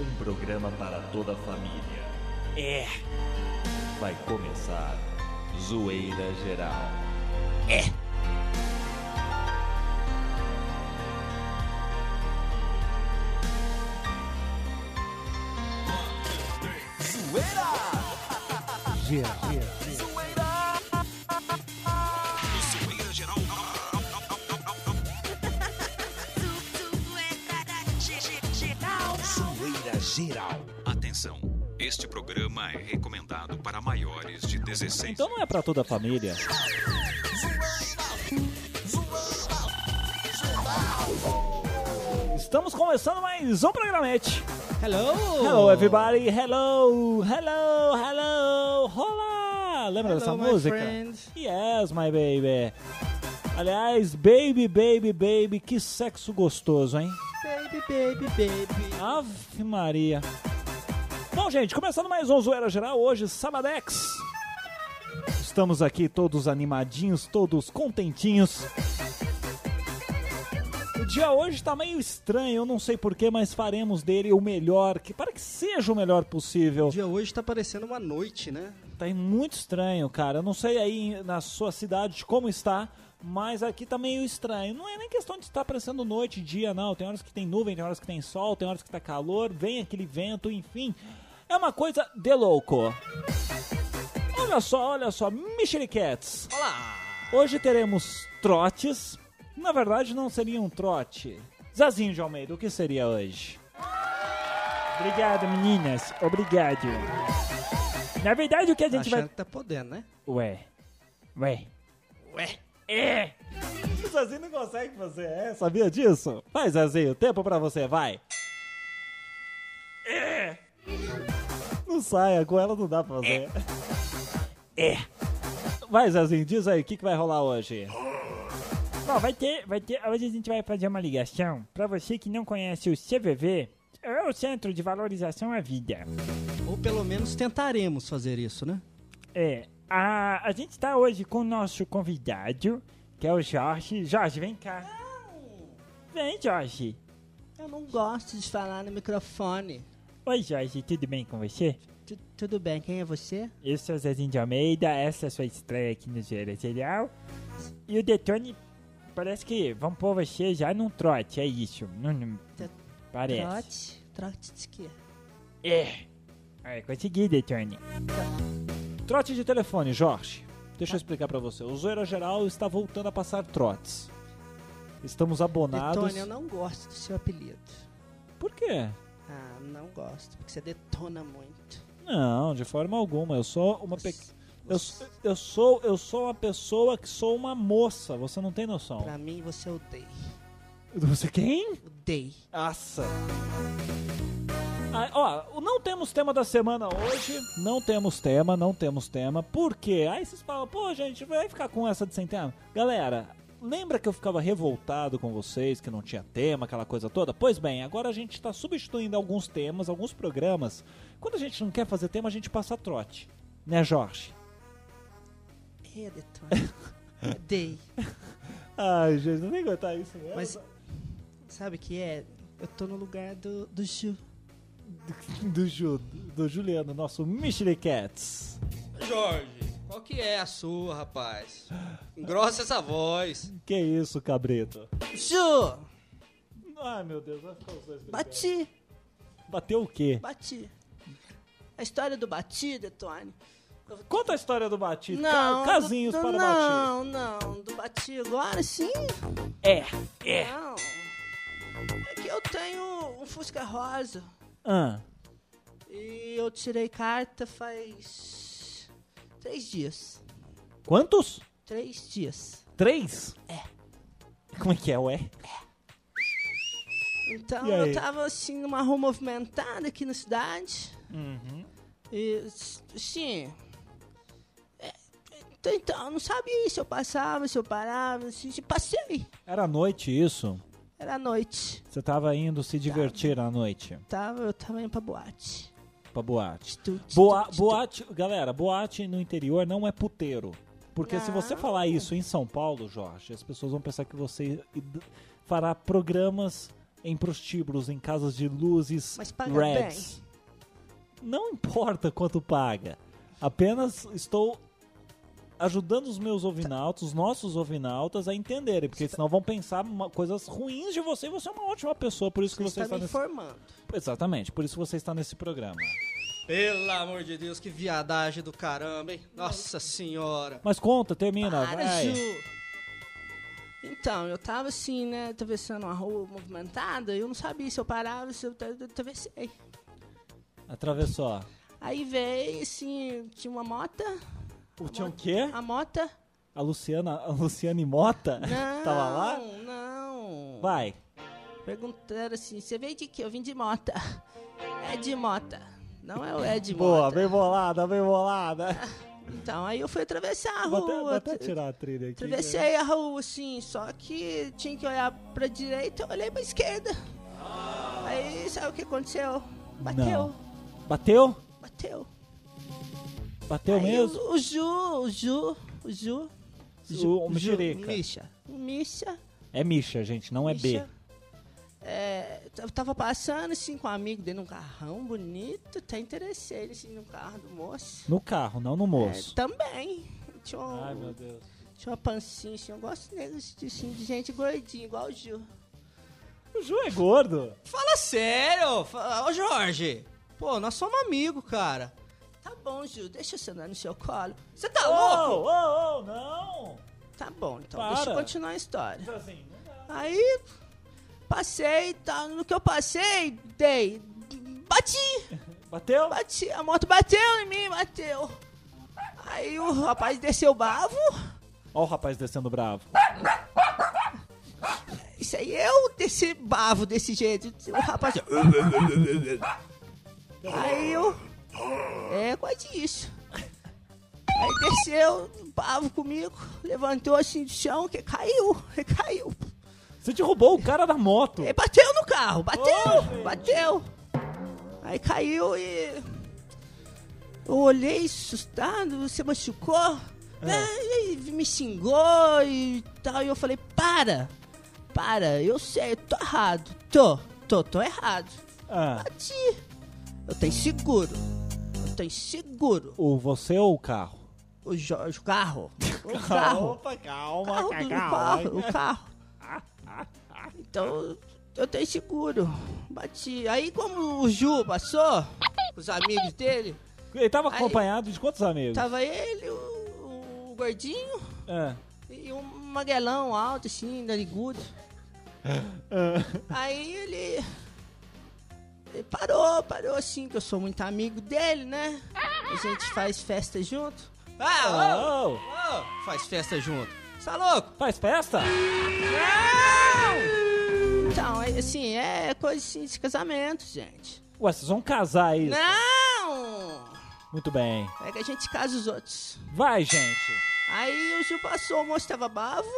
Um programa para toda a família. É, Vai começar Zoeira Geral. é. Zoeira programa é recomendado para maiores de 16 Então não é pra toda a família. Estamos começando mais um programete. Hello! Hello everybody, hello, hello, hello, olá! Lembra Hello, dessa música? friend. Yes, my baby. Aliás, baby, baby, baby, que sexo gostoso, hein? Baby, baby, baby. Ave Maria. Bom, gente, começando mais um Zoeira Geral, hoje, Sabadex. Estamos aqui todos animadinhos, todos contentinhos. O dia hoje tá meio estranho, eu não sei porquê, mas faremos dele o melhor, que para que seja o melhor possível. O dia hoje tá parecendo uma noite, né? Tá muito estranho, cara. Eu não sei aí na sua cidade como está, mas aqui tá meio estranho. Não é nem questão de estar parecendo noite e dia, não. Tem horas que tem nuvem, tem horas que tem sol, tem horas que tá calor, vem aquele vento, enfim. É uma coisa de louco. Olha só, olha só, Micheliquetes. Olá! Hoje teremos trotes. Na verdade, não seria um trote. Zazinho de Almeida, o que seria hoje? Obrigado, meninas. Obrigado. Na verdade, o que a gente Achando vai. que tá podendo, né? Ué. Ué. Ué. É. O Zazinho não consegue fazer, é? Sabia disso? Vai, Zazinho, tempo pra você, vai. É. Não saia, com ela não dá pra fazer. É. Vai, Zazinho, diz aí, o que, que vai rolar hoje? Bom, vai ter, vai ter. Hoje a gente vai fazer uma ligação para você que não conhece o CVV, é o Centro de Valorização à Vida. Ou pelo menos tentaremos fazer isso, né? É, a, a gente está hoje com o nosso convidado, que é o Jorge. Jorge, vem cá. Vem, Jorge. Eu não gosto de falar no microfone. Oi, Jorge, tudo bem com você? Tu- tudo bem, quem é você? Eu sou o Zezinho de Almeida, essa é a sua estreia aqui no Gera Geral. E o Detone, parece que vão pôr você já num trote, é isso. Não, não- Te- parece. Trote? Trote de quê? É. É, consegui, Detone. Trote de telefone, Jorge. Deixa eu explicar pra você. O Zoeira Geral está voltando a passar trotes. Estamos abonados. Detone, eu não gosto do seu apelido. Por quê? Não gosto, porque você detona muito. Não, de forma alguma. Eu sou uma pe... Eu, eu sou eu sou uma pessoa que sou uma moça. Você não tem noção. Pra mim, você odeia. Você quem? Odeia. Nossa. Ah, ó, não temos tema da semana hoje. Não temos tema, não temos tema. Por quê? Aí vocês falam, pô, gente, vai ficar com essa de sem tema? Galera, lembra que eu ficava revoltado com vocês, que não tinha tema, aquela coisa toda? Pois bem, agora a gente está substituindo alguns temas, alguns programas. Quando a gente não quer fazer tema, a gente passa trote. Né, Jorge? É, detone. Odeio. Ai, gente, não vem aguentar isso mesmo. Mas sabe o que é? Eu tô no lugar do, do Ju. Do, Ju, do Juliano, nosso Mystery Cats. Jorge, qual que é a sua, rapaz? Engrossa essa voz. Que isso, cabrito? Ju! Ai, meu Deus, vai ficar os dois brigando. Bati! Bateu o quê? Bati. A história do Bati, Detone. Conta a história do batido. Não, Ca- Casinhos do, para do, batir. Não, não, do Bati agora sim. É, é. Não. É que eu tenho um Fusca Rosa. Ah, E eu tirei carta faz. Três dias. quantos? Três dias. Três? É. Como é que é, ué? Então E aí? eu tava assim numa rua movimentada aqui na cidade. Uhum. E assim. é, então, então, eu não sabia se eu passava, se eu parava, assim, se passei. Era noite isso? Era noite. Você tava indo se divertir à noite Tava, eu tava indo pra boate. Pra boate. Tu, tu, Boa, tu, boate, galera, boate no interior não é puteiro. Porque se você Não. falar isso em São Paulo, Jorge, as pessoas vão pensar que você fará programas em prostíbulos em casas de luzes Mas paga reds. Não importa quanto paga. Apenas estou ajudando os meus ovinautas, os nossos ovinautas a entenderem, porque senão vão pensar coisas ruins de você e você é uma ótima pessoa, por isso que Você você está está me nesse informando. Exatamente, por isso que você está nesse programa. Pelo amor de Deus, que viadagem do caramba, hein? Nossa senhora. Mas conta, termina, Para, vai. Ju. Então, eu tava assim, né, atravessando uma rua movimentada, e eu não sabia se eu parava, se eu tra- eu atravessei. Atravessou. Aí veio, assim, tinha uma mota, O tinha o quê? a mota. A Luciana, a Luciane Mota? Não, Tava lá? não. Vai. Perguntaram assim, você veio de quê? Eu vim de mota. É de mota. Não é o é de Boa, mota. bem bolada, bem bolada. Então, aí eu fui atravessar a Vou até, vou rua. até tirar a trilha aqui. né? Atravessei a rua, assim, só que tinha que olhar pra direita, eu olhei pra esquerda. Aí, sabe o que aconteceu? Bateu, Não. Bateu? bateu. Bateu Aí mesmo? O, o Ju, o Ju, o Ju. O- o mexerica. Misha. O Misha. É Misha, gente, não é B. É, eu tava passando assim com um amigo dele num carrão bonito, até interessei ele assim no carro do moço. No carro, não no É, moço. também. Tinha, um- Ai, meu Deus. tinha uma pancinha assim, eu gosto deles, assim, de gente gordinha, igual o Ju. O Ju é gordo. Fala sério! Fala- Ô Jorge! Pô, nós somos amigos, cara. Tá bom, Ju, deixa eu sentar no seu colo. Você tá Ô, louco? ô, ô, não. Tá bom, então Para. deixa eu continuar a história. Assim, não dá. Aí, passei, tá, no que eu passei, dei, bati, Bateu? bati, a moto bateu em mim, bateu. Aí o rapaz desceu bavo, Ó o rapaz descendo bravo. isso aí eu desci bavo desse jeito, o rapaz... Aí eu... É, quase isso. Aí desceu, bavo comigo, levantou assim do chão, que caiu, caiu. Você derrubou o cara da moto. Ele bateu no carro, bateu, bateu. Aí caiu e. Eu olhei assustado, você machucou? É, Ele me xingou e tal. E eu falei: para, para, eu sei, eu tô errado. Tô, tô, tô errado. Ah, Bati. Eu tenho seguro. Eu tenho seguro. o você ou o carro? O, o carro. O carro. Opa, calma, carro do carro, o carro. Então, eu tenho seguro. Bati. Aí, como o Ju passou, os amigos dele, Ele tava Aí- acompanhado de quantos amigos? tava ele, o, o gordinho É. e um maguelão alto, assim, narigudo. É. Aí ele, ele parou, parou assim, que eu sou muito amigo dele, né? A gente faz festa junto. Ah, ô, Oh, ô, faz festa junto. Tá louco? faz festa? Então, é, assim, é coisa assim, de casamento, gente. Ué, vocês vão casar aí? Não! Muito bem. É que a gente casa os outros. Vai, gente. Aí o Gil passou, o moço tava bravo,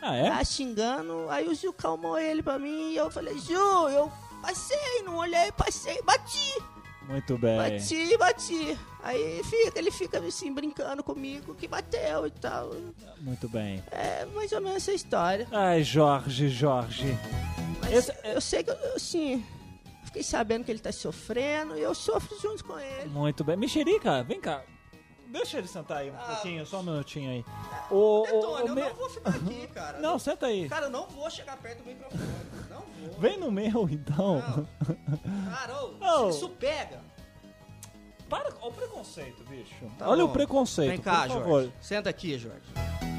Ah, é? tá xingando. Aí o Gil calmou ele pra mim e eu falei, Gil, eu passei, não olhei, passei, bati, Muito bem. bati, bati. Aí fica, ele fica assim, brincando comigo, que bateu e tal. Muito bem. É mais ou menos essa história. Ai, Jorge, Jorge. Mas Esse- eu sei que, eu, assim, fiquei sabendo que ele tá sofrendo e eu sofro junto com ele. Muito bem. Mexerica, vem cá. Deixa ele sentar aí um Ah. pouquinho, só um minutinho aí. O, o, Detone, o eu me- não vou ficar aqui, cara. Não, senta aí. Cara, eu não vou chegar perto do microfone. Não. Vem no meu, então. Não. Ô, Não. isso pega. Para com o preconceito, bicho. Tá Olha bom. o preconceito, Vem cá, Jorge. favor. Senta aqui, Jorge.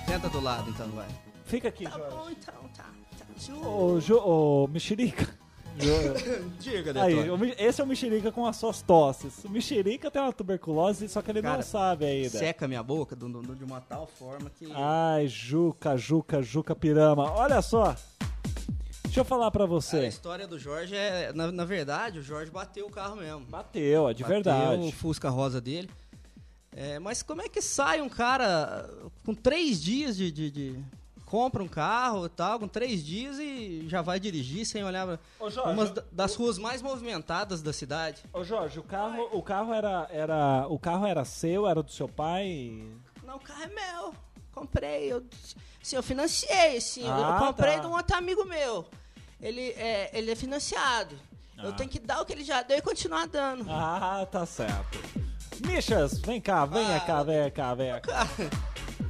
Senta do lado, então, vai. Fica aqui, Tá Jorge. bom então, tá. tá. Ô, Jo- ô, Mexerica. Diga, Aí, esse é o Mexerica com as suas tosses. O Mexerica tem uma tuberculose, só que ele não Cara, sabe ainda. Seca minha boca de uma tal forma que... Ai, Juca, Juca, Juca Pirama. Olha só. Deixa eu falar pra Cara, a você. história do Jorge é... Na, na verdade, o Jorge bateu o carro mesmo. Bateu, é de Bateu verdade. o Fusca rosa dele. É, mas como é que sai um cara com três dias de, de- de- Compra um carro e tal, com três dias e já vai dirigir sem olhar pra... Ô, Jorge, Uma das ruas mais movimentadas da cidade. Ô Jorge, o carro, o carro era, era, o carro era seu, era do seu pai? Não, o carro é meu. Comprei, eu, assim, eu financiei, assim, eu- Ah, eu comprei tá. de um outro amigo meu. Ele é, ele é financiado. Eu Ah. tenho que dar o que ele já deu e continuar dando. Ah, tá certo. Michas, vem cá, vem Ah. cá, vem cá, vem cá.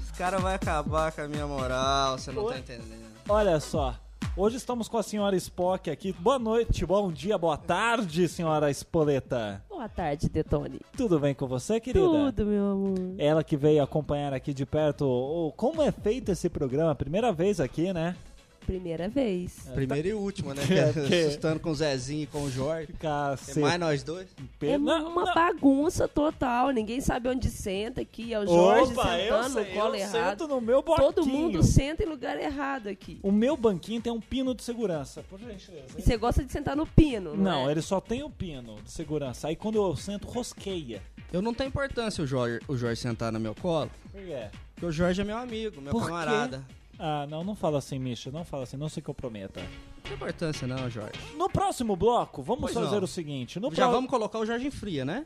Esse cara vai acabar com a minha moral, você não Oi? tá entendendo. Olha só, hoje estamos com a senhora Spock aqui. Boa noite, bom dia, boa tarde, senhora Espoleta. Boa tarde, Detone. Tudo bem com você, querida? Tudo, meu amor. Ela que veio acompanhar aqui de perto o, como é feito esse programa, primeira vez aqui, né? Primeira vez. Primeira e última, né? É, porque- Assustando com o Zezinho e com o Jorge. Ficar Tem mais nós dois? É Não, uma não. bagunça total. Ninguém sabe onde senta aqui. É o Jorge Opa, eu, sentando no sei, colo eu errado. sento no meu banquinho. Todo mundo senta em lugar errado aqui. O meu banquinho tem um pino de segurança, por gentileza. E você gosta de sentar no pino, não, Não, é? ele só tem o pino de segurança. Aí quando eu sento, rosqueia. Eu não tenho importância o Jorge, o Jorge sentar no meu colo, Por quê? porque o Jorge é meu amigo, meu Por quê? Ah, não, não fala assim, Misha. Não fala assim, não se comprometa. Não tem importância não, Jorge. No próximo bloco, vamos Pois fazer não. o seguinte. No Já pro- vamos colocar o Jorge em fria, né?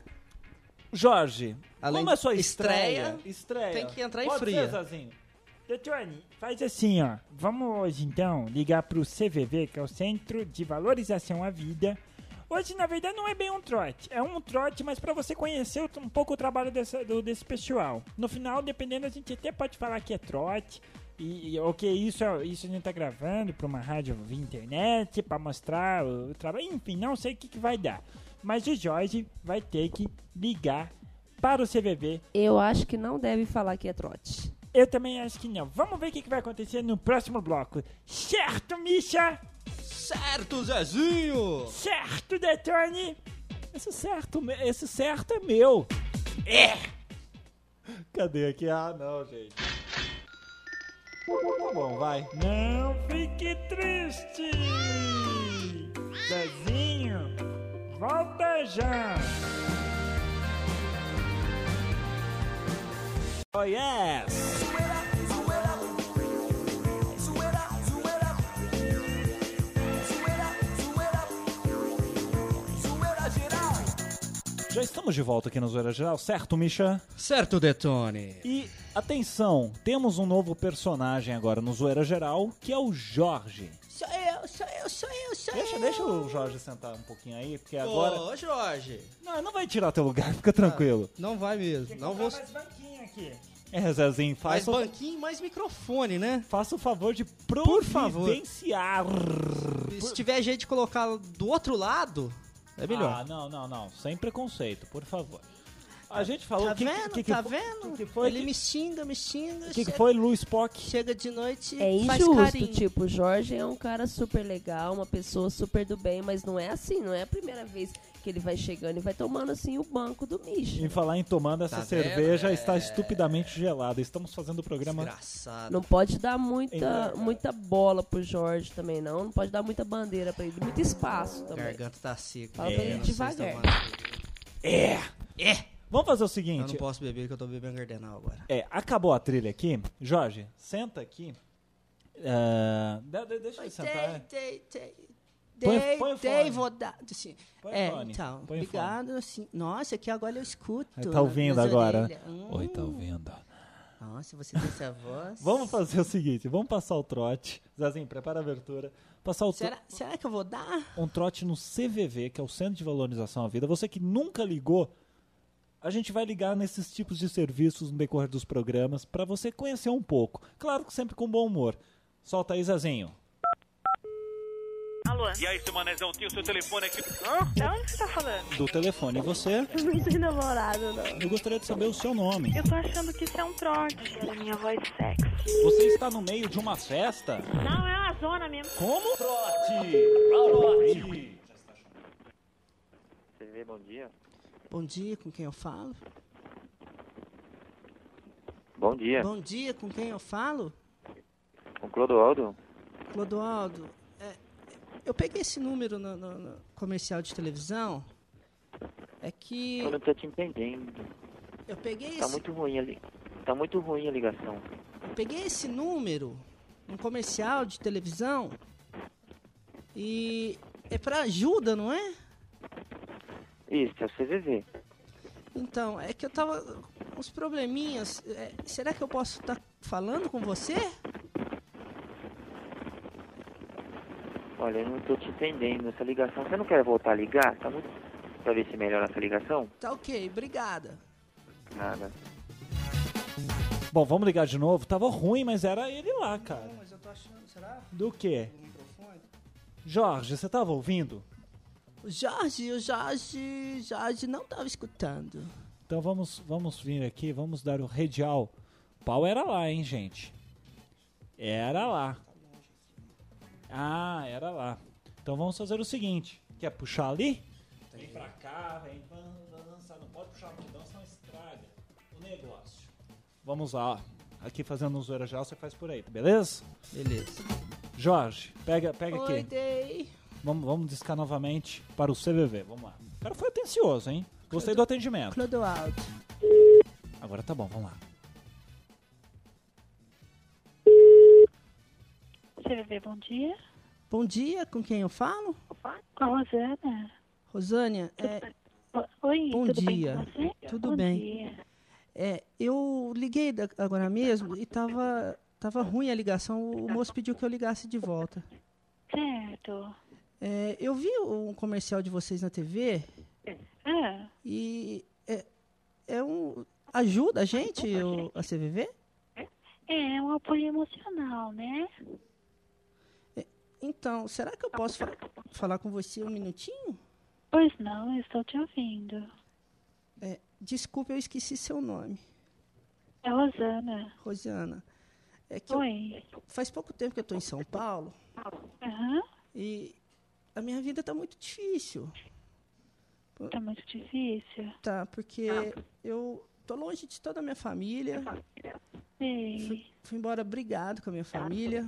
Jorge, Além como é a sua estreia? estreia, Estreia. tem que entrar em Pode fria. Ser, Zazinho. Detone, faz assim, ó. Vamos hoje, então, ligar pro CVV, que é o Centro de Valorização à Vida. Hoje, na verdade, não é bem um trote. É um trote, mas pra você conhecer o- um pouco o trabalho dessa- do- desse pessoal. No final, dependendo, a gente até pode falar que é trote. E, e, ok, isso, é- isso a gente tá gravando pra uma rádio via internet, pra mostrar o, trabalho. Enfim, não sei o que, que vai dar. Mas o Jorge vai ter que ligar para o CVV Eu acho que não deve falar que é trote. eu também acho que não. Vamos ver o que, que vai acontecer no próximo bloco. Certo, Misha? Certo, Zezinho! Certo, Detone? Esse certo, esse certo é meu. É! Cadê aqui? Ah, não, gente. Tá bom, vai. Não fique triste! Zezinho, volta já! Oh, yes! Já estamos de volta aqui no Zoeira Geral, certo, Misha? Certo, Detone. E atenção, temos um novo personagem agora no Zoeira Geral, que é o Jorge. Sou eu, sou eu, sou eu, sou Deixa, eu. deixa o Jorge sentar um pouquinho aí, porque agora. Ô, Jorge. Não, não vai tirar teu lugar, fica tranquilo. Não vai mesmo. Não vou... mais banquinho aqui. É, Zezinho, Mais faça, o- banquinho, mais microfone, né? faça o favor de Por favor. providenciar. Se tiver jeito de colocar do outro lado, é melhor. Ah, não, não, não. Sem preconceito, por favor. A gente falou Tá que, vendo? que, que, tá foi- vendo? que, foi Ele que, me xinga, me xinga. que, que foi Lu Spock? Chega de noite É faz injusto, carinho. tipo, o Jorge é um cara super legal, uma pessoa super do bem, mas não é assim, não é a primeira vez que ele vai chegando e vai tomando assim o banco do Micho. Em falar em tomando essa Tá cerveja vendo? está É. estupidamente gelada. Estamos fazendo o programa. Desgraçado. Não pode dar muita, Engargado. muita bola pro Jorge também, não. Não pode dar muita bandeira pra ele, muito espaço também. Garganta tá seca. Fala pra ele devagar. tomando. É! Vamos fazer o Eu seguinte. não posso beber, que eu tô bebendo Gardenal agora. É, acabou a trilha aqui. Jorge, senta aqui. De- deixa ele Oi, sentar. Dei, dei, dei. Põe- põe dei, vou dar. Assim. Põe é, fone, então, põe obrigado. Assim. Nossa, aqui agora eu escuto. Ele tá ouvindo agora. orelhas. Hum. Oi, tá ouvindo? Nossa, você tem essa voz. Vamos fazer o seguinte, vamos passar o trote. Zazinho, prepara a abertura. Passar o Será, será que eu vou dar? um trote no CVV, que é o Centro de Valorização à Vida. Você que nunca ligou, a gente vai ligar nesses tipos de serviços no decorrer dos programas para você conhecer um pouco. Claro que sempre com bom humor. Solta aí, Zazinho. Alô? E aí, seu manezão, tem o seu telefone aqui. Hã? Da onde você tá falando? Do telefone. E você? Não tem namorado, não. Eu gostaria de saber o seu nome. Eu tô achando que isso é um trote. Era minha voz sexy. Você está no meio de uma festa? Não, é uma zona mesmo. Como? Trote! Trote! CV, bom dia. Bom dia, com quem eu falo? Bom dia. Bom dia, com quem eu falo? Com Clodoaldo? Clodoaldo, eu peguei esse número no, no- no comercial de televisão. É que Eu não tô te entendendo. eu peguei Tá esse, muito ruim ali. Tá muito ruim a ligação. eu peguei esse número num comercial de televisão e é pra ajuda, não é? Isso, é o CVV. Então, é que eu tava uns probleminhas. É, será que eu posso estar falando com você? Olha, eu não tô te entendendo essa ligação. Você não quer voltar a ligar? Tá muito... Pra ver se melhora essa ligação? Tá ok, obrigada. Nada. Bom, vamos ligar de novo. Tava ruim, mas era ele lá, cara. Mas eu tô achando, será? Do quê? O microfone? Jorge, você tava ouvindo? O Jorge, o Jorge, Jorge não tava escutando. Então vamos, vamos vir aqui, vamos dar o redial. O pau era lá, hein, gente? Era lá. Ah, era lá. Então vamos fazer o seguinte. Quer puxar ali? Vem pra cá, vem dançar. Não pode puxar multidão, senão estraga o negócio. Vamos lá, ó. Aqui fazendo um zoeira geral, você faz por aí, beleza? Beleza. Jorge, pega, pega Oi, aqui. Day. Vamos, vamos discar novamente para o CVV. Vamos lá. O cara foi atencioso, hein? Gostei do atendimento. Clodoaldo. Agora tá bom, vamos lá. CVV, bom dia. Bom dia, com quem eu falo? Com a Rosana. Rosânia, é, Oi, Bom tudo dia. bem? Tudo bom bem. Dia. é, eu liguei agora mesmo e tava, tava ruim a ligação. O moço pediu que eu ligasse de volta. Certo. É, eu vi um comercial de vocês na TV Ah, e é, é um ajuda a gente o, a CVV? é um apoio emocional, né? Então, será que eu posso fa- falar com você um minutinho? Pois não, eu estou te ouvindo. É, desculpe, eu esqueci seu nome, É Rosana. Rosiana. É que eu- Oi. faz pouco tempo que eu estou em São Paulo Aham, e a minha vida está muito difícil. tá muito difícil. Tá, porque eu tô longe de toda a minha família. Ei, Fui embora brigado com a minha família,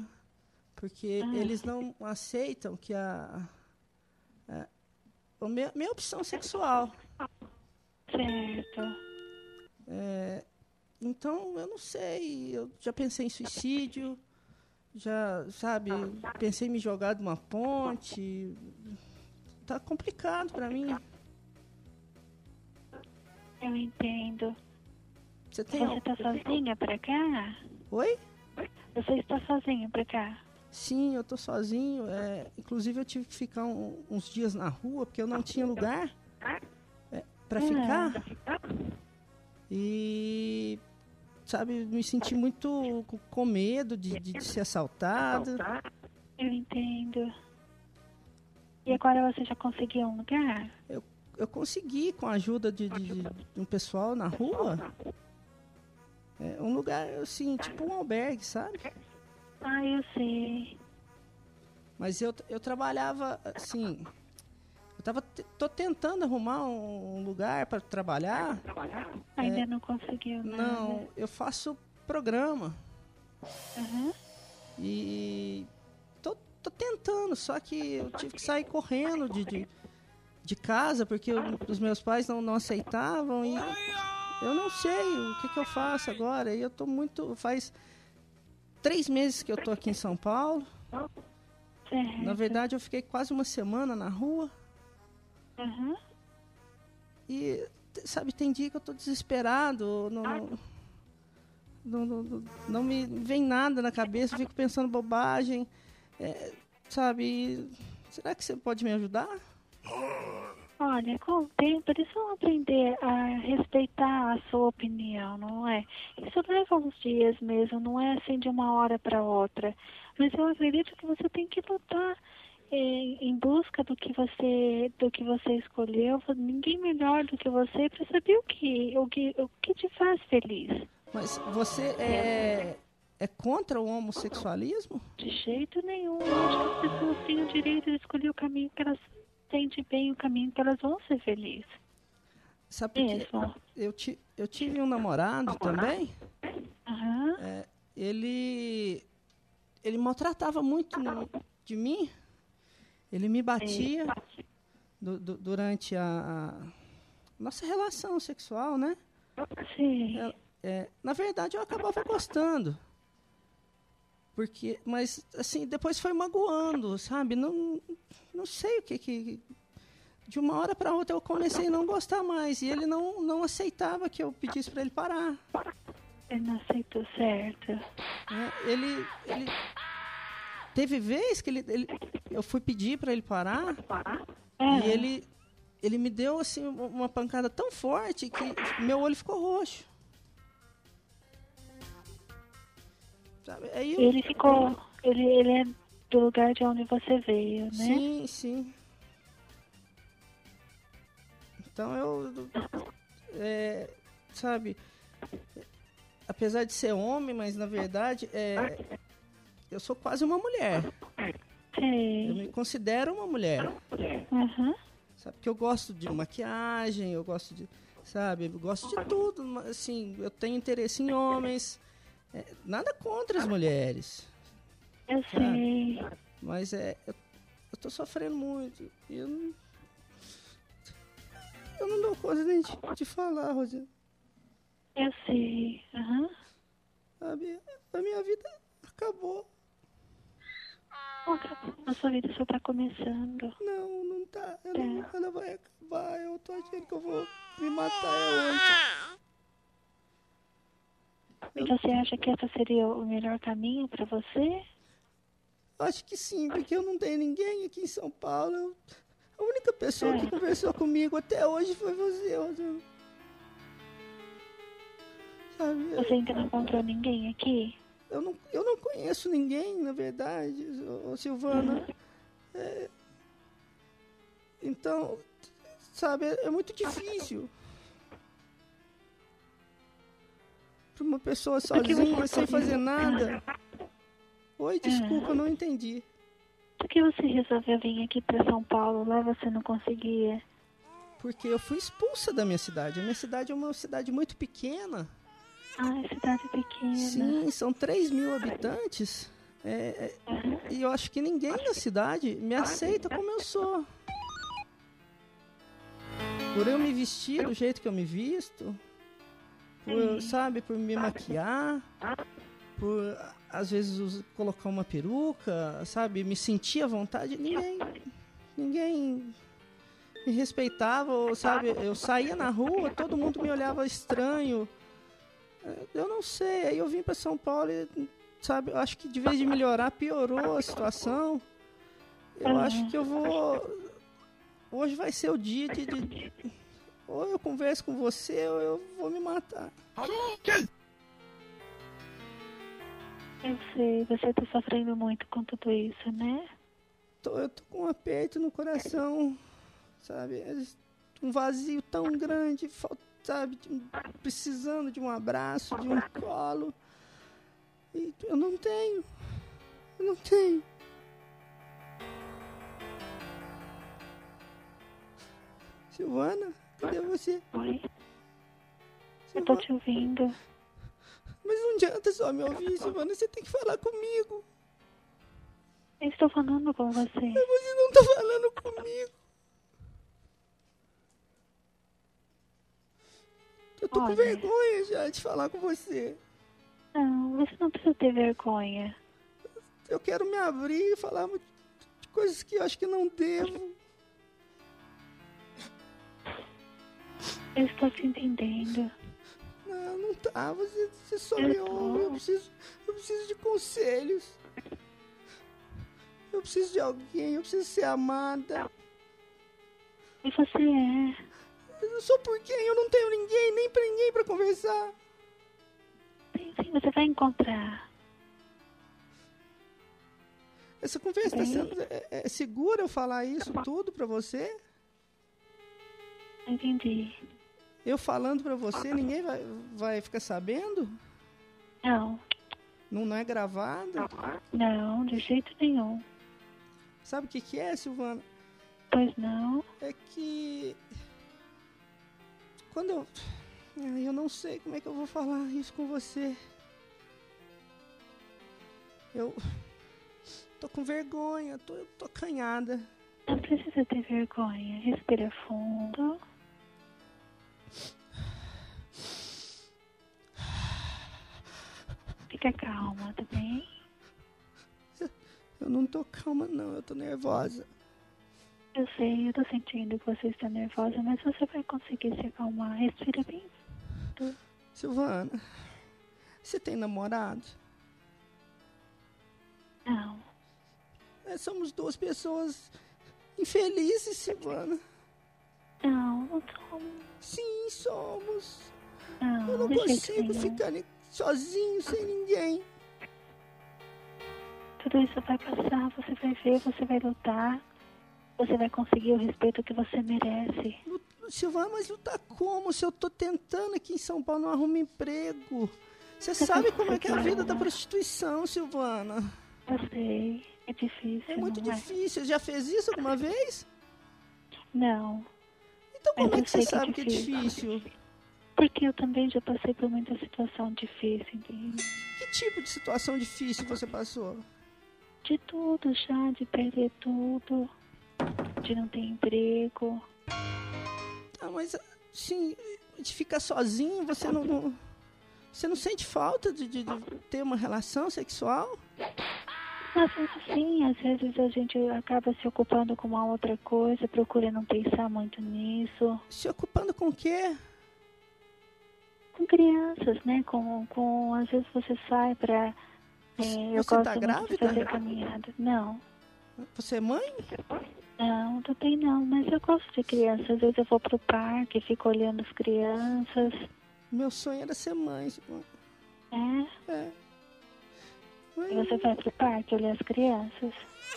porque Ah. eles não aceitam que a, a, a minha, minha opção sexual. certo. É, então, eu não sei, eu já pensei em suicídio, já, sabe, pensei em me jogar de uma ponte. Tá complicado para mim. Eu entendo. Você tem Você tá sozinha pra cá? Oi? Você está sozinha pra cá? Sim, eu tô sozinho. é, inclusive, eu tive que ficar um- uns dias na rua porque eu não tinha lugar é, para Ah. ficar. E, sabe, me senti muito co- com medo de, de ser assaltado. Eu entendo. E agora você já conseguiu um lugar? Eu consegui, com a ajuda de, de- de um pessoal na rua, é, um lugar, assim, tipo um albergue, sabe? Ah, eu sei. Mas eu, eu trabalhava, assim, eu tava, tô tentando arrumar um, lugar para trabalhar. Ainda não conseguiu nada. É. Não, eu faço programa Aham. e tô, tô tentando, só que eu tive que sair correndo de, de, de casa porque eu- os meus pais não, não aceitavam e eu não sei o que, que eu faço agora. E eu tô muito. Faz três meses que eu tô aqui em São Paulo. Certo. Na verdade, eu fiquei quase uma semana na rua Aham. e, sabe, tem dia que eu tô desesperado, não, não, não, não- não me vem nada na cabeça, fico pensando bobagem, é, sabe? será que você pode me ajudar? Olha, com o tempo eles vão aprender a respeitar a sua opinião, não é? Isso leva uns dias mesmo, não é assim de uma hora para outra. Mas eu acredito que você tem que lutar em, em busca do que você do que você escolheu. Ninguém melhor do que você para saber o que o que o que te faz feliz. Mas você é, é contra o homossexualismo? De jeito nenhum. Eu acho que as pessoas têm o direito de escolher o caminho que elas sentem bem, o caminho que elas vão ser felizes. Sabe por. Eu, ti, eu tive um namorado também, Aham. ele, ele maltratava muito no- de mim, ele me batia du- du- durante a, a nossa relação sexual, né? Sim. É, na verdade, eu acabava gostando. Porque, mas, assim, depois foi magoando, sabe? Não, não sei o que que... De uma hora para outra eu comecei a não gostar mais. E ele não, não aceitava que eu pedisse para ele parar. Ele não aceitou certo. né? Ele, ele teve vez que ele, ele- eu fui pedir pra ele parar É. e ele ele me deu assim uma pancada tão forte que meu olho ficou roxo. Sabe? Aí eu, Ele ficou. Ele, ele é do lugar de onde você veio, né? Sim, sim. Então eu. é, sabe. Apesar de ser homem, mas na verdade é, eu sou quase uma mulher. Eu Sei. me considero uma mulher. Uhum. Sabe? Porque eu gosto de maquiagem, eu gosto de. Sabe? Eu gosto de tudo. Assim, eu tenho interesse em homens. É, nada contra as mulheres. Eu sei. Mas é. Eu, eu tô sofrendo muito. E eu não. Eu não dou coisa nem de, de falar, Rosana. Eu sei. Uhum. Sabe? A minha vida acabou. Outra, a sua vida só tá começando. Não, não tá. Ela, É. ela vai acabar. Eu tô achando que eu vou me matar é hoje. E você acha que esse seria o melhor caminho pra você? Acho que sim, porque eu não tenho ninguém aqui em São Paulo. A única pessoa que conversou comigo até hoje foi você, Rosana. Sabe? Você ainda não encontrou ninguém aqui? Eu não, eu não conheço ninguém, na verdade, ô, Silvana. É, então, sabe, é, é muito difícil. Para uma pessoa sozinha, sem fazer nada. Oi, desculpa, eu não entendi. Por que você resolveu vir aqui pra São Paulo? Lá você não conseguia. Porque eu fui expulsa da minha cidade. A minha cidade é uma cidade muito pequena. Ah, é cidade pequena. Sim, são 3 mil habitantes. É, é, e eu acho que ninguém na cidade me aceita como eu sou. Por eu me vestir do jeito que eu me visto, por, eu, sabe, por me maquiar, por às vezes colocar uma peruca, sabe, me sentir à vontade, ninguém, ninguém me respeitava, sabe, eu saía na rua, todo mundo me olhava estranho. Eu não sei, aí eu vim para São Paulo e, sabe, eu acho que de vez de melhorar, piorou a situação. Eu acho que eu vou. Hoje vai ser o dia de. de- Ou eu converso com você ou eu vou me matar. Eu sei, você tá sofrendo muito com tudo isso, né? Tô, eu tô com um aperto no coração, sabe? Um vazio tão grande, sabe? Precisando de um abraço, de um colo. E eu não tenho. Eu não tenho. Silvana, cadê você? Oi? Eu tô te ouvindo. Mas não adianta só me ouvir, Silvana. Você tem que falar comigo. Eu estou falando com você. Mas você não tá falando comigo. Eu tô com Olha. vergonha já de falar com você. Não, você não precisa ter vergonha. Eu quero me abrir e falar de coisas que eu acho que não devo. Eu estou te entendendo. Não, não tá. Você, você só Eu me ouve. Eu preciso, eu preciso de conselhos. Eu preciso de alguém. Eu preciso ser amada. E você é. Eu sou por quem? Eu não tenho ninguém, nem pra ninguém pra conversar. Sim, sim, você vai encontrar. Essa conversa tá sendo. É, é segura eu falar isso tudo pra você? Entendi. Eu falando pra você, ninguém vai, vai ficar sabendo? Não, Não, não é gravado? não, de jeito nenhum. Sabe o que, que é, Silvana? Pois não. É que. Quando eu. Eu não sei como é que eu vou falar isso com você. Eu. Tô com vergonha, tô, tô acanhada. Não precisa ter vergonha. Respira fundo. Fica calma, tá bem? Eu não tô calma, não, eu tô nervosa. Eu sei, eu tô sentindo que você está nervosa, mas você vai conseguir se acalmar. Respira bem. Silvana, você tem namorado? Não, É, somos duas pessoas infelizes, Silvana. Não, não somos. Sim, somos. Não, Eu não consigo ficar ni- sozinho, sem ninguém. Tudo isso vai passar, você vai ver, você vai lutar. Você vai conseguir o respeito que você merece. Silvana, mas lutar como? Se eu tô tentando aqui em São Paulo, não arrumo emprego. Você sabe como é que é a vida da prostituição, Silvana. Eu sei, é difícil. É muito não difícil. Já fez isso alguma vez? Não, Então como é que você que é sabe que é difícil. Porque eu também já passei por muita situação difícil? Que tipo de situação difícil você passou? De tudo já, de perder tudo, de não ter emprego. Ah, mas assim, de ficar sozinho, você não, não- você não sente falta de, de- de ter uma relação sexual? Às vezes sim, às vezes a gente acaba se ocupando com uma outra coisa, procura não pensar muito nisso. Se ocupando com o quê? Com crianças, né? Com, com às vezes você sai pra. é, eu você gosto tá muito de grávida? fazer caminhada. Não, Você é mãe? não, também não, mas eu gosto de crianças. Às vezes eu vou pro parque, fico olhando as crianças. Meu sonho era ser mãe. É, É. e você vai pro parque olhar as crianças.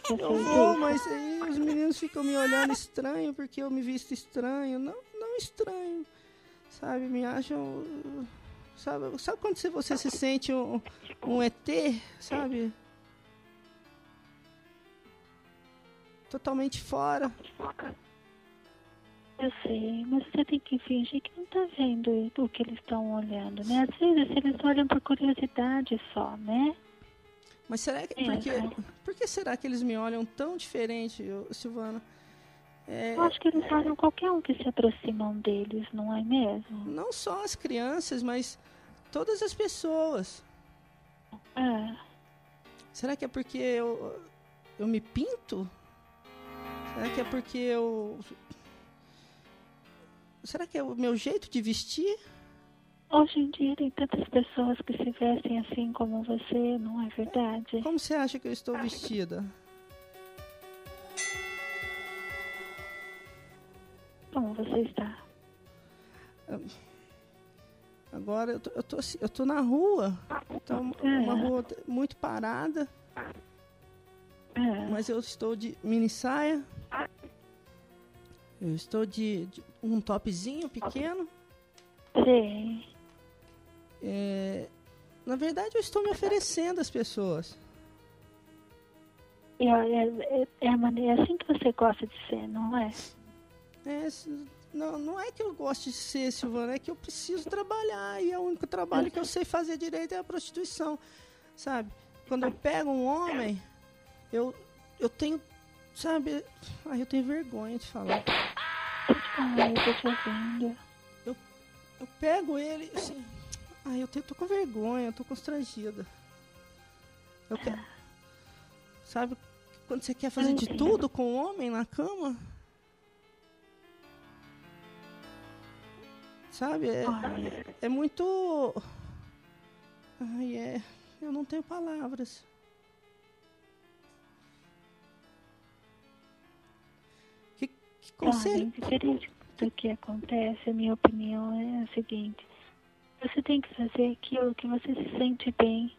Já Eu vou, mas aí os meninos ficam me olhando estranho porque eu me visto estranho. Não, não estranho. Sabe, me acham. Sabe, sabe quando você- se sente um, um ET, sabe? Totalmente fora. Eu sei, mas você tem que fingir que não tá vendo o que eles estão olhando, né? Às vezes eles olham por curiosidade só, né? Mas será que. É, Por que, por que será que eles me olham tão diferente, Silvana? É, Eu acho que eles olham qualquer um que se aproximam deles, não é mesmo? não só as crianças, mas todas as pessoas. É. Será que é porque eu, eu me pinto? Será que é porque eu. Será que é o meu jeito de vestir? Hoje em dia tem tantas pessoas que se vestem assim como você, não é verdade? Como você acha que eu estou vestida? Como você está? Agora eu tô, eu tô, assim- eu tô na rua. Tá uma, uma É. rua muito parada, É. mas eu estou de mini saia. Eu estou de, de um topzinho pequeno. Sei. É, na verdade, eu estou me oferecendo às pessoas. E olha, é, é é assim que você gosta de ser, não é? É, não, não é que eu goste de ser, Silvana, é que eu preciso trabalhar. E é o único trabalho que eu sei fazer direito é a prostituição. Sabe? Quando eu pego um homem, eu, eu tenho. Sabe? Ai, eu tenho vergonha de falar. Falar, eu tô te ouvindo. Eu pego ele, assim. Ai, eu tenho, tô com vergonha, eu tô constrangida. Eu quero. Sabe? Quando você quer fazer de tudo com o homem na cama? Sabe? É, é muito. Ai, é. Eu não tenho palavras. Que, que conselho? diferente do que acontece, a minha opinião é a seguinte. Você tem que fazer aquilo que você se sente bem.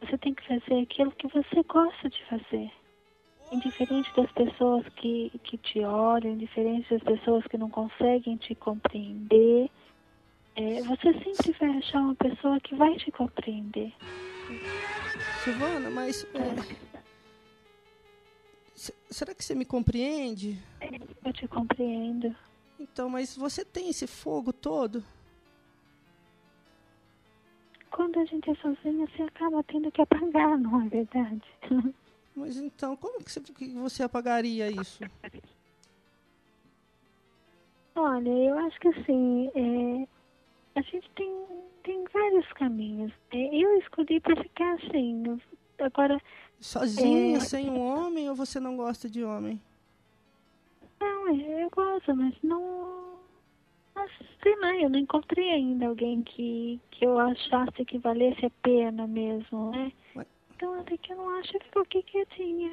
Você tem que fazer aquilo que você gosta de fazer. Indiferente das pessoas que, que te olham, indiferente das pessoas que não conseguem te compreender, é, você sempre vai achar uma pessoa que vai te compreender. Silvana, mas. é, se- será que você me compreende? Eu te compreendo. Então, mas você tem esse fogo todo? Quando a gente é sozinha, você acaba tendo que apagar, não é verdade? Mas então, como que você, que você apagaria isso? Olha, eu acho que assim, é, a gente tem, tem vários caminhos. É, eu escolhi pra ficar assim. Agora, Sozinha, É. sem um homem, ou você não gosta de homem? não, eu gosto, mas não. Mas, sei lá, eu não encontrei ainda alguém que, que eu achasse que valesse a pena mesmo, né? Ué. Então até que eu não acho que fiquei quietinha.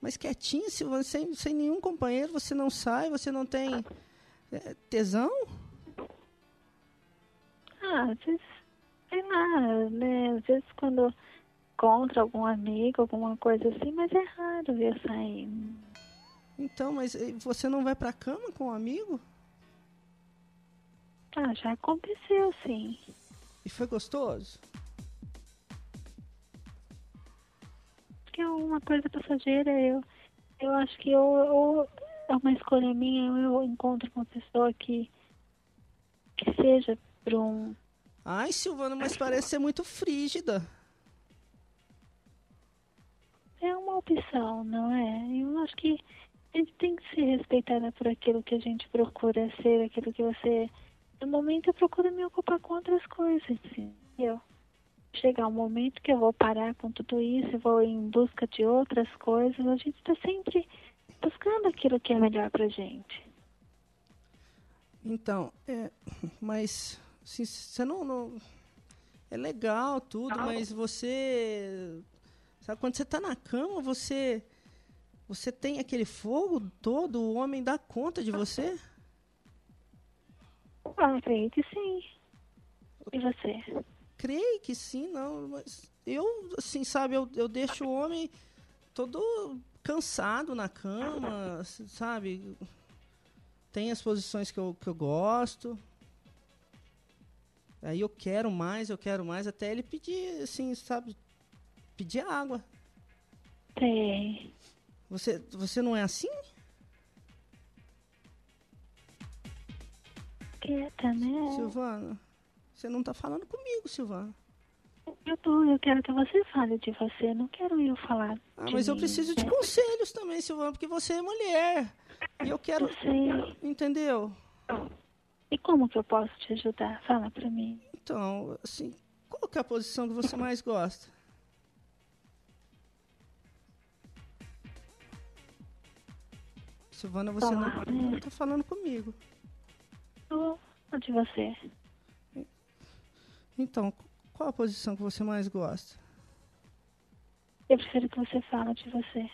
mais quietinha, Silvana, sem, sem nenhum companheiro, você não sai, você não tem é, tesão? Ah, às vezes, sei lá, né? Às vezes quando encontra algum amigo, alguma coisa assim, mas é raro eu sair. Então, mas você não vai pra cama com um amigo? Ah, já aconteceu, sim. E foi gostoso? Que é uma coisa passageira. Eu, eu acho que eu, eu- é uma escolha minha. Eu encontro uma pessoa que, que seja para um. Ai, Silvana, mas parece ser muito frígida. É uma opção, não é? Eu acho que a gente tem que ser respeitada por aquilo que a gente procura ser, aquilo que você. No momento eu procuro me ocupar com outras coisas, entendeu? Chegar um momento que eu vou parar com tudo isso, eu vou em busca de outras coisas. A gente está sempre buscando aquilo que é melhor pra gente. Então, é, mas assim, você não, não- é legal tudo, mas você sabe quando você tá na cama, você você tem aquele fogo todo, o homem dá conta de você? Ah, acredito sim. E você? Creio que sim, não, mas eu assim, sabe, eu, eu deixo o homem todo cansado na cama, sabe? Tem as posições que eu, que eu gosto. Aí eu quero mais, eu quero mais, até ele pedir, assim, sabe? Pedir água. Sei. Você, você não é assim? Quieta, né? Silvana, você não tá falando comigo, Silvana. Eu tô, eu quero que você fale de você, não quero eu falar. Ah, mas eu mim, preciso de né? conselhos também, Silvana, porque você é mulher. E eu quero. Eu sei. Entendeu? E como que eu posso te ajudar? Fala pra mim. Então, assim, qual que é a posição que você mais gosta? Silvana, você não, Falar, não né? tá falando comigo. Eu falo de você. Então, qual a posição que você mais gosta? Eu prefiro que você fale de você.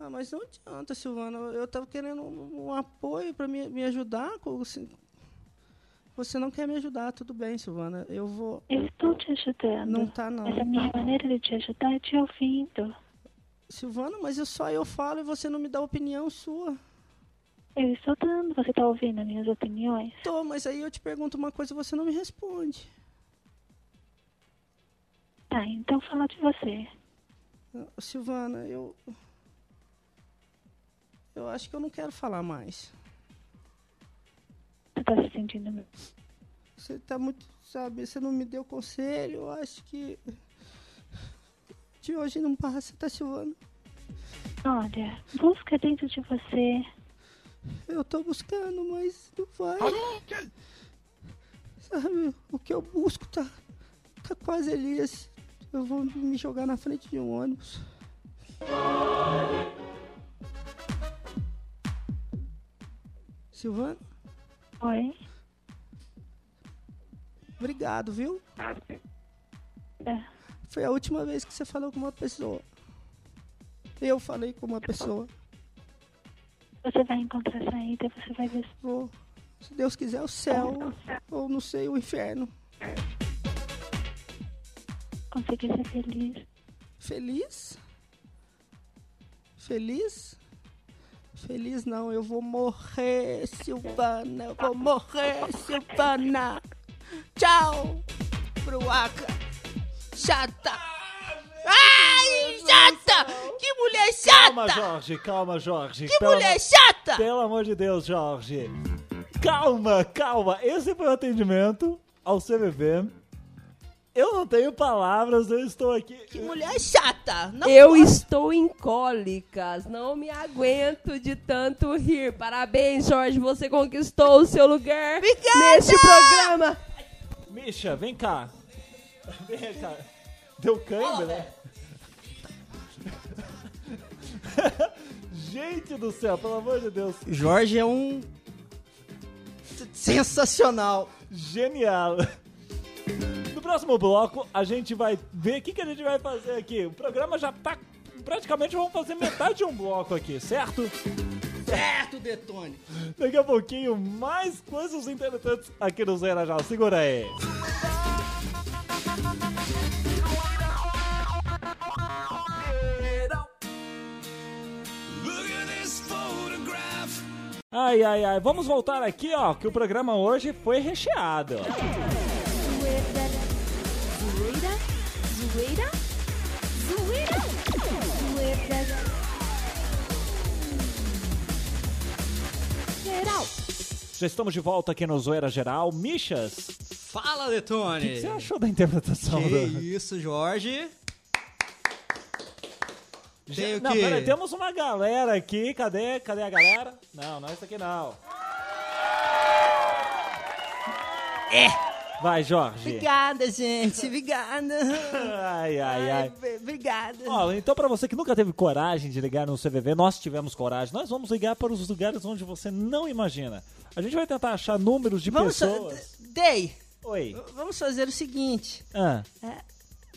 Ah, mas não adianta, Silvana. Eu tava querendo um, um apoio para me, me ajudar. com- assim, Você não quer me ajudar, tudo bem, Silvana. Eu vou. Eu estou te ajudando. Não tá, não. Mas a minha maneira de te ajudar é te ouvindo. Silvana, mas eu só eu falo e você não me dá opinião sua. Eu estou dando. Você tá ouvindo minhas opiniões? Tô, mas aí eu te pergunto uma coisa e você não me responde. Tá, então fala de você. Ah, Silvana, eu. Eu acho que eu não quero falar mais. Você tá se sentindo... Você tá muito, sabe, você não me deu conselho, eu acho que. De hoje não passa, tá, Silvana? Olha, busca dentro de você. Eu tô buscando, mas não vai. Sabe, o que eu busco tá, tá quase ali. Eu vou me jogar na frente de um ônibus. Silvana, Oi? obrigado, viu? É. Foi a última vez que você falou com uma pessoa. Eu falei com uma pessoa. Você vai encontrar saída, você vai ver. Vou, se Deus quiser, o céu. Ou não sei, o inferno. conseguir ser feliz. Feliz? Feliz? Feliz não, eu vou morrer, Silvana. Eu vou morrer, Silvana. Tchau, Bruaca. Chata. Ai, chata! Que mulher Calma! Jorge, calma, Jorge. Que Pelo mulher chata! Pelo amor de Deus, Jorge. Calma, calma. Esse foi o atendimento ao CVV. Eu não tenho palavras, eu estou aqui. Que mulher chata! Não Eu posso- estou em cólicas, não me aguento de tanto rir. Parabéns, Jorge, você conquistou o seu lugar Obrigada! neste programa. Misha, vem cá. Vem cá. Deu câimbra, né? Gente do céu, pelo amor de Deus. Jorge é um. Sensacional! Genial. No próximo bloco, a gente vai ver o que, que a gente vai fazer aqui. O programa já tá praticamente vamos fazer metade de um bloco aqui, certo? Certo, Detone. Daqui a pouquinho, mais coisas interessantes aqui no Zera Já. Segura aí. Ai, ai, ai. Vamos voltar aqui, ó, que o programa hoje foi recheado. Zoeira, zoeira, zoeira, zoeira. Geral. Já estamos de volta aqui no Zoeira Geral. Michas, Fala, o Detone. que, que você achou da interpretação Que do... isso, Jorge. Tenho Não, que... peraí, temos uma galera aqui. Cadê? Cadê a galera? Não, não é isso aqui não. É! Vai, Jorge. Obrigada, gente. Obrigada. Ai, ai, ai. Obrigada. Ó, então pra você que nunca teve coragem de ligar no CVV, nós tivemos coragem. Nós vamos ligar para os lugares onde você não imagina. A gente vai tentar achar números de Vamos pessoas. Dei, Oi. vamos fazer o seguinte. Ah,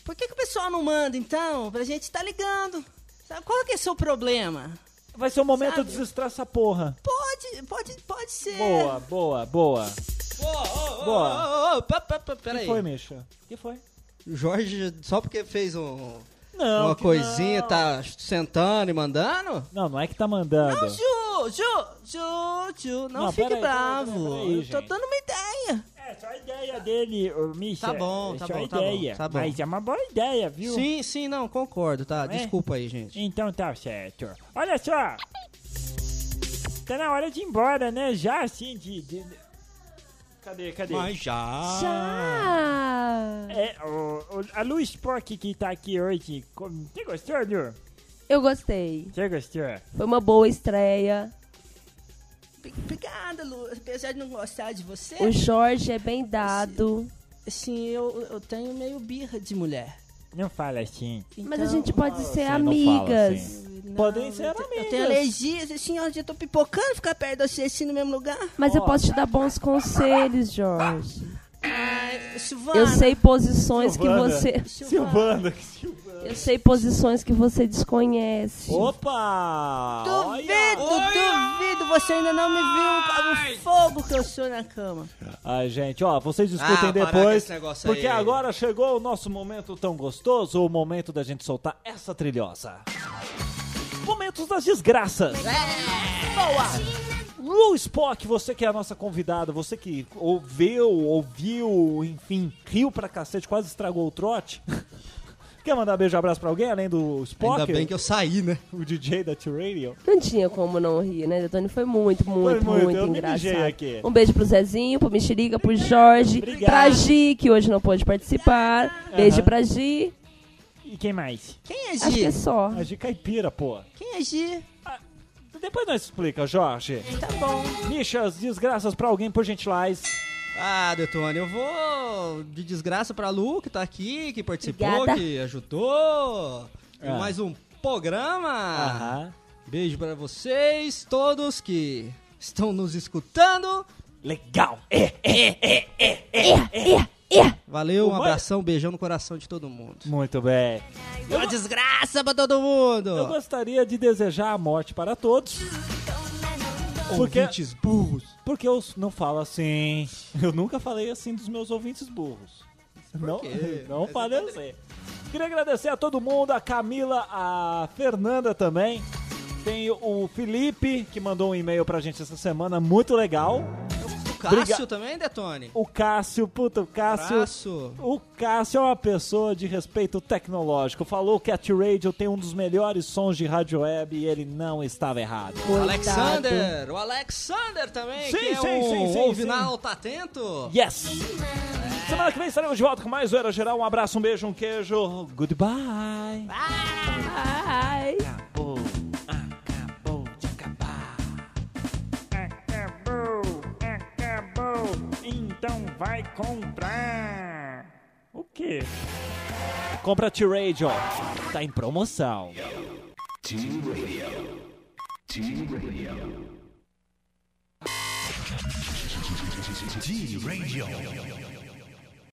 Por que, que o pessoal não manda, então, pra gente estar ligando? Sabe, qual que é o seu problema? vai ser o momento Sabe? de desestrar essa porra. Pode, pode, pode ser. Boa, boa, boa. Boa. Boa. Oh, O que Peraí. foi, Misha? O que foi? Jorge, só porque fez um, Não, uma que coisinha, não. tá sentando e mandando? Não, não é que tá mandando. Não, Ju, Ju, Ju, Ju, não, Não, fique peraí, bravo. peraí, Eu tô dando uma ideia. É só a ideia dele, ô, Misha. Tá bom, é tá só bom, tá ideia. bom, tá bom. Mas é uma boa ideia, viu? Sim, sim, não, concordo, tá? É? Desculpa aí, gente. Então tá certo. Olha só. Tá na hora de ir embora, né? Já assim, de... de- Cadê, cadê? já. Já! É, o, o- a Lu Spock que tá aqui hoje. com- Você gostou, Lu? Eu gostei. Você gostou? Foi uma boa estreia. Obrigada, Lu. Apesar de não gostar de você, O Jorge é bem dado. assim, eu, eu tenho meio birra de mulher. Não fala assim. Mas a Então, gente pode ser não fala amigas. assim. não, Podem ser eu, te- amigas. Eu tenho alergias, assim, ó, eu tô pipocando ficar perto de você assim no mesmo lugar. Mas eu Ó. posso te dar bons conselhos, Jorge. Ai, Silvana. Eu sei posições que Silvana. você. Silvana. Eu sei posições que você desconhece. Opa! Duvido, Olha! duvido, você ainda não me viu o fogo que eu sou na cama. Ai, gente, ó, vocês Ah, discutem com depois. Porque aí. agora chegou o nosso momento tão gostoso, o momento da gente soltar essa trilhosa. Momentos das desgraças. Boa! Lu Spock, você que é a nossa convidada, você que ouviu, ouviu, enfim, riu pra cacete, quase estragou o trote. Quer mandar beijo e abraço pra alguém, além do Spock? Ainda bem que eu saí, né? O DJ da T-Radio. Não tinha como não rir, né, Detone? Foi muito, muito, muito, muito, me engraçado. aqui. Um beijo pro Zezinho, pro Mexerica, pro Jorge, Obrigado. pra Gi, que hoje não pôde participar. Beijo pra Gi. E quem mais? Quem é Acho que é Gi? só. A de caipira, pô. Quem é Gi? Depois nós explica, Jorge. Tá bom. Michas, desgraças pra alguém, por gentileza. Ah, Detone, eu vou de desgraça pra Lu, que tá aqui, que participou, Obrigada. que ajudou. Ah. mais um programa. Aham. Beijo pra vocês todos que estão nos escutando. Legal. É, Valeu, um Ô, mãe- abração, beijão no coração de todo mundo. Muito bem. Uma desgraça pra todo mundo. Eu gostaria de desejar a morte para todos. Porque, Ouvintes burros. porque eu não falo assim. Eu nunca falei assim dos meus ouvintes burros. Não, quê? não falei assim. Queria agradecer a todo mundo, a Camila, a Fernanda também. Tem o Felipe, que mandou um e-mail pra gente essa semana, muito legal. O Cássio Briga- também, Detone? O Cássio, puta, o Cássio. Abraço. O Cássio é uma pessoa de respeito tecnológico. Falou que a T-Radio tem um dos melhores sons de rádio web e ele não estava errado. O Coitado. Alexander, o Alexander também, Sim, que é sim, um sim, sim, ouvinal, tá atento? Yes! Semana que vem estaremos de volta com mais Zoeira Geral. Um abraço, um beijo, um queijo. Goodbye. Ai. Acabou. Acabou. Então vai comprar. O quê? Compra T-Radio. Tá em promoção. T-Radio.